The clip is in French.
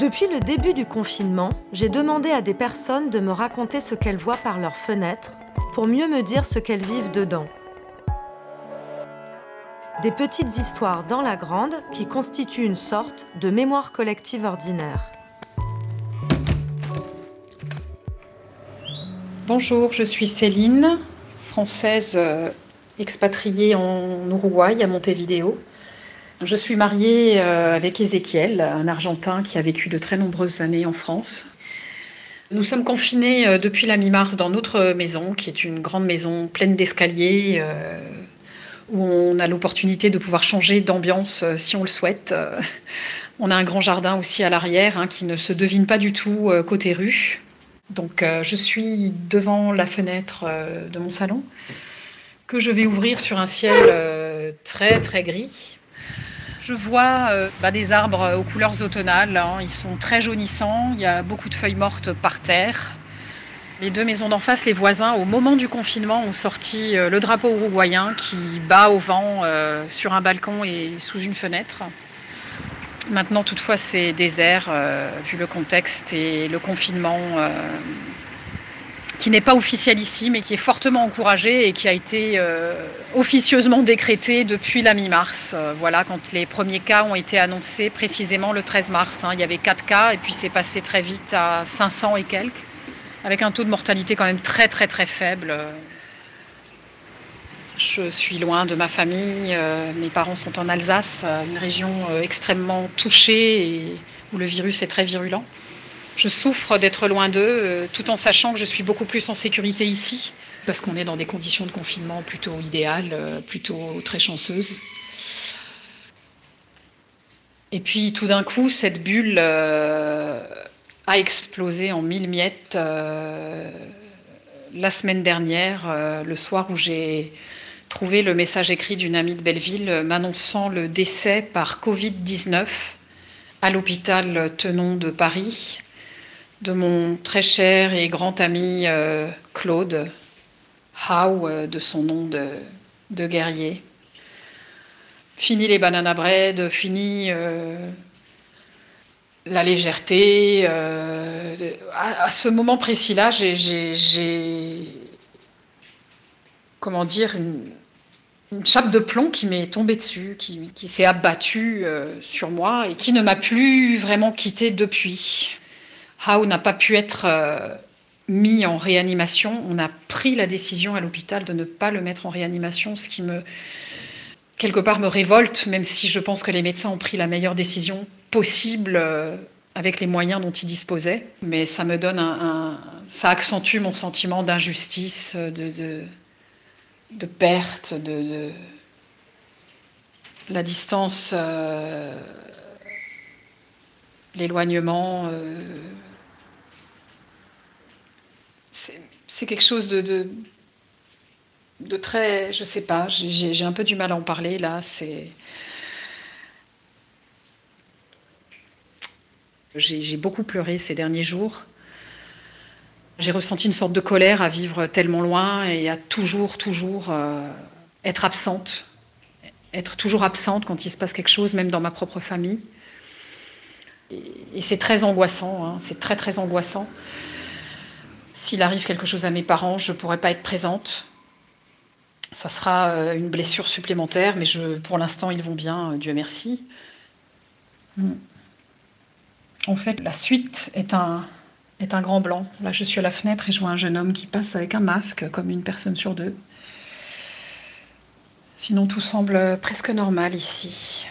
Depuis le début du confinement, j'ai demandé à des personnes de me raconter ce qu'elles voient par leurs fenêtres pour mieux me dire ce qu'elles vivent dedans. Des petites histoires dans la grande qui constituent une sorte de mémoire collective ordinaire. Bonjour, je suis Céline, française euh, expatriée en Uruguay à Montevideo. Je suis mariée euh, avec Ézéchiel, un Argentin qui a vécu de très nombreuses années en France. Nous sommes confinés euh, depuis la mi-mars dans notre maison, qui est une grande maison pleine d'escaliers, euh, où on a l'opportunité de pouvoir changer d'ambiance si on le souhaite. On a un grand jardin aussi à l'arrière, hein, qui ne se devine pas du tout côté rue. Donc je suis devant la fenêtre de mon salon, que je vais ouvrir sur un ciel très très gris. Je vois euh, bah, des arbres aux couleurs automnales. Hein. Ils sont très jaunissants. Il y a beaucoup de feuilles mortes par terre. Les deux maisons d'en face, les voisins, au moment du confinement, ont sorti euh, le drapeau uruguayen qui bat au vent euh, sur un balcon et sous une fenêtre. Maintenant, toutefois, c'est désert vu le contexte et le confinement qui n'est pas officiel ici, mais qui est fortement encouragé et qui a été euh, officieusement décrété depuis la mi-mars. Euh, voilà, quand les premiers cas ont été annoncés précisément le 13 mars. Hein. il y avait 4 cas et puis c'est passé très vite à 500 et quelques, avec un taux de mortalité quand même très très très faible. Je suis loin de ma famille, euh, mes parents sont en Alsace, une région extrêmement touchée et où le virus est très virulent. Je souffre d'être loin d'eux, euh, tout en sachant que je suis beaucoup plus en sécurité ici, parce qu'on est dans des conditions de confinement plutôt idéales, euh, plutôt très chanceuses. Et puis tout d'un coup, cette bulle euh, a explosé en mille miettes la semaine dernière, le soir où j'ai trouvé le message écrit d'une amie de Belleville m'annonçant le décès par Covid-19 à l'hôpital Tenon de Paris de mon très cher et grand ami euh, Claude Howe, euh, de son nom de, guerrier. Fini les banana bread, fini euh, la légèreté. À, ce moment précis-là, j'ai, comment dire, une, chape de plomb qui m'est tombée dessus, qui, qui s'est abattue sur moi et qui ne m'a plus vraiment quittée depuis. Howe n'a pas pu être euh, mis en réanimation. On a pris la décision à l'hôpital de ne pas le mettre en réanimation, ce qui me quelque part me révolte, même si je pense que les médecins ont pris la meilleure décision possible euh, avec les moyens dont ils disposaient. Mais ça me donne un, ça accentue mon sentiment d'injustice, de, de, perte, de, la distance, euh, l'éloignement c'est quelque chose de, très, je sais pas, j'ai un peu du mal à en parler là. J'ai beaucoup pleuré ces derniers jours. J'ai ressenti une sorte de colère à vivre tellement loin et à toujours, toujours euh, être absente, être toujours absente quand il se passe quelque chose, même dans ma propre famille. Et, c'est très angoissant, hein, c'est très très angoissant. S'il arrive quelque chose à mes parents, je ne pourrai pas être présente. Ça sera euh, une blessure supplémentaire, mais pour l'instant, ils vont bien, euh, Dieu merci. Hmm. En fait, la suite est un, est un grand blanc. Là, je suis à la fenêtre et je vois un jeune homme qui passe avec un masque, comme une personne sur deux. Sinon, tout semble presque normal ici.